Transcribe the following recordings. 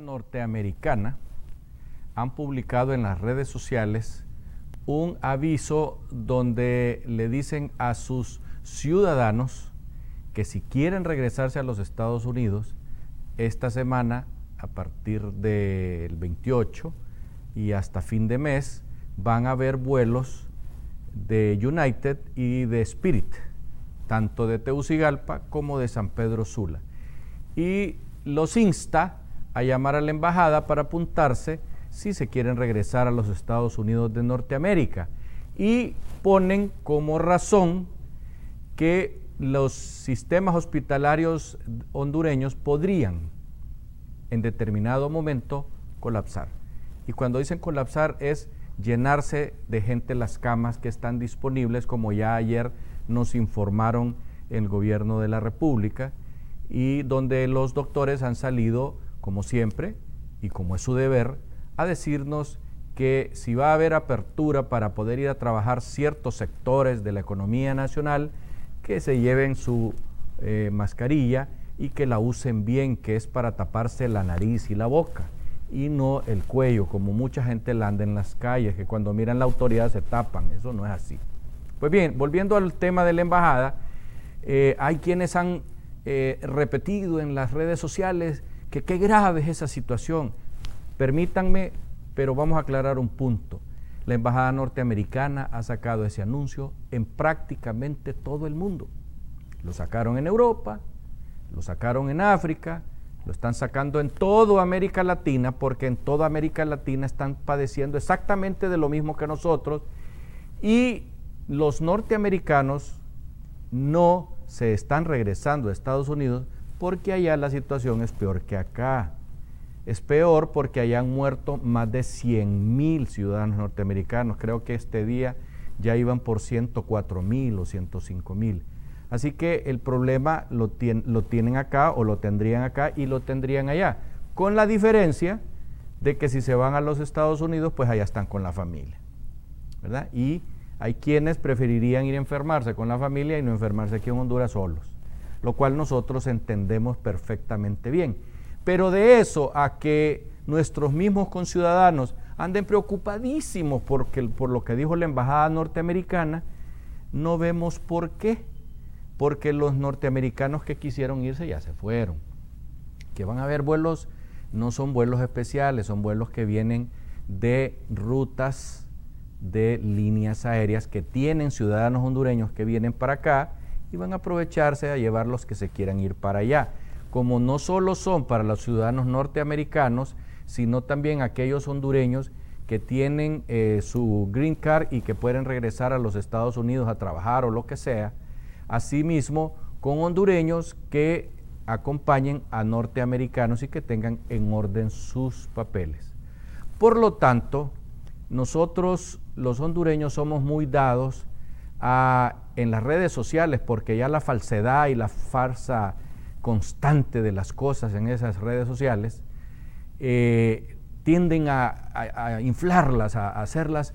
norteamericana han publicado en las redes sociales un aviso donde le dicen a sus ciudadanos que si quieren regresarse a los Estados Unidos, esta semana, a partir del 28 y hasta fin de mes, van a haber vuelos de United y de Spirit, tanto de Teucigalpa como de San Pedro Sula. Y los insta a llamar a la embajada para apuntarse si se quieren regresar a los Estados Unidos de Norteamérica. Y ponen como razón que los sistemas hospitalarios hondureños podrían en determinado momento colapsar. Y cuando dicen colapsar es llenarse de gente las camas que están disponibles, como ya ayer nos informaron el gobierno de la República, y donde los doctores han salido, como siempre, y como es su deber, a decirnos que si va a haber apertura para poder ir a trabajar ciertos sectores de la economía nacional, que se lleven su eh, mascarilla y que la usen bien, que es para taparse la nariz y la boca y no el cuello, como mucha gente la anda en las calles, que cuando miran la autoridad se tapan. Eso no es así. Pues bien, volviendo al tema de la embajada, eh, hay quienes han eh, repetido en las redes sociales que qué grave es esa situación. Permítanme, pero vamos a aclarar un punto. La embajada norteamericana ha sacado ese anuncio en prácticamente todo el mundo. Lo sacaron en Europa, lo sacaron en África, lo están sacando en toda América Latina porque en toda América Latina están padeciendo exactamente de lo mismo que nosotros y los norteamericanos no se están regresando a Estados Unidos porque allá la situación es peor que acá. Es peor porque allá han muerto más de 100 mil ciudadanos norteamericanos. Creo que este día ya iban por 104 mil o 105 mil. Así que el problema lo, tienen acá o lo tendrían acá y lo tendrían allá. Con la diferencia de que si se van a los Estados Unidos, pues allá están con la familia. ¿Verdad? Y hay quienes preferirían ir a enfermarse con la familia y no enfermarse aquí en Honduras solos, lo cual nosotros entendemos perfectamente bien. Pero de eso a que nuestros mismos conciudadanos anden preocupadísimos porque, por lo que dijo la embajada norteamericana, no vemos por qué. Porque los norteamericanos que quisieron irse ya se fueron. Que van a haber vuelos, no son vuelos especiales, son vuelos que vienen de rutas de líneas aéreas que tienen ciudadanos hondureños que vienen para acá y van a aprovecharse a llevar los que se quieran ir para allá. Como no solo son para los ciudadanos norteamericanos, sino también aquellos hondureños que tienen eh, su green card y que pueden regresar a los Estados Unidos a trabajar o lo que sea. Asimismo, con hondureños que acompañen a norteamericanos y que tengan en orden sus papeles. Por lo tanto, nosotros los hondureños somos muy dados a, en las redes sociales, porque ya la falsedad y la farsa constante de las cosas en esas redes sociales eh, tienden a, inflarlas, a, hacerlas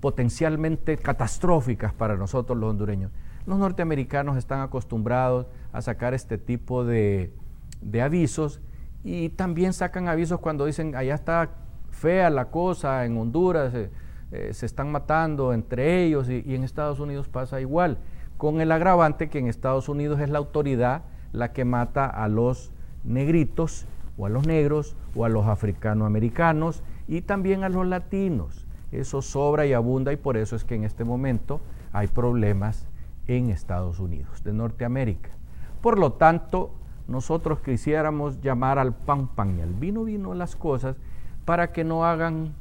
potencialmente catastróficas para nosotros los hondureños. Los norteamericanos están acostumbrados a sacar este tipo de, de avisos y también sacan avisos cuando dicen allá está fea la cosa en Honduras, eh, se están matando entre ellos y, y en Estados Unidos pasa igual, con el agravante que en Estados Unidos es la autoridad la que mata a los negritos o a los negros o a los africanoamericanos y también a los latinos. Eso sobra y abunda y por eso es que en este momento hay problemas en Estados Unidos, de Norteamérica. Por lo tanto, nosotros quisiéramos llamar al pan pan y al vino vino las cosas para que no hagan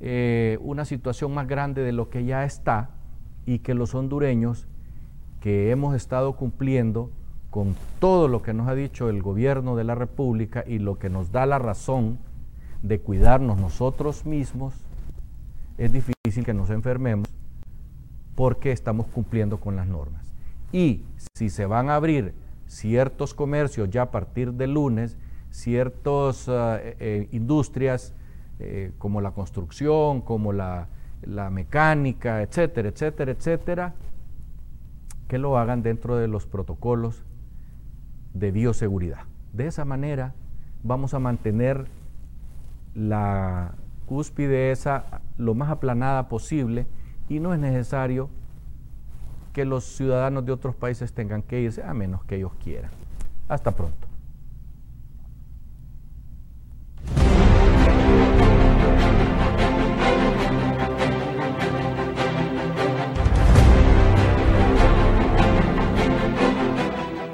eh, una situación más grande de lo que ya está y que los hondureños que hemos estado cumpliendo con todo lo que nos ha dicho el gobierno de la República y lo que nos da la razón de cuidarnos nosotros mismos, es difícil que nos enfermemos porque estamos cumpliendo con las normas. Y si se van a abrir ciertos comercios ya a partir de lunes, ciertas eh, eh, industrias eh, como la construcción, como la, la, mecánica, etcétera, etcétera, etcétera, que lo hagan dentro de los protocolos de bioseguridad. De esa manera vamos a mantener la cúspide esa lo más aplanada posible y no es necesario que los ciudadanos de otros países tengan que irse a menos que ellos quieran. Hasta pronto.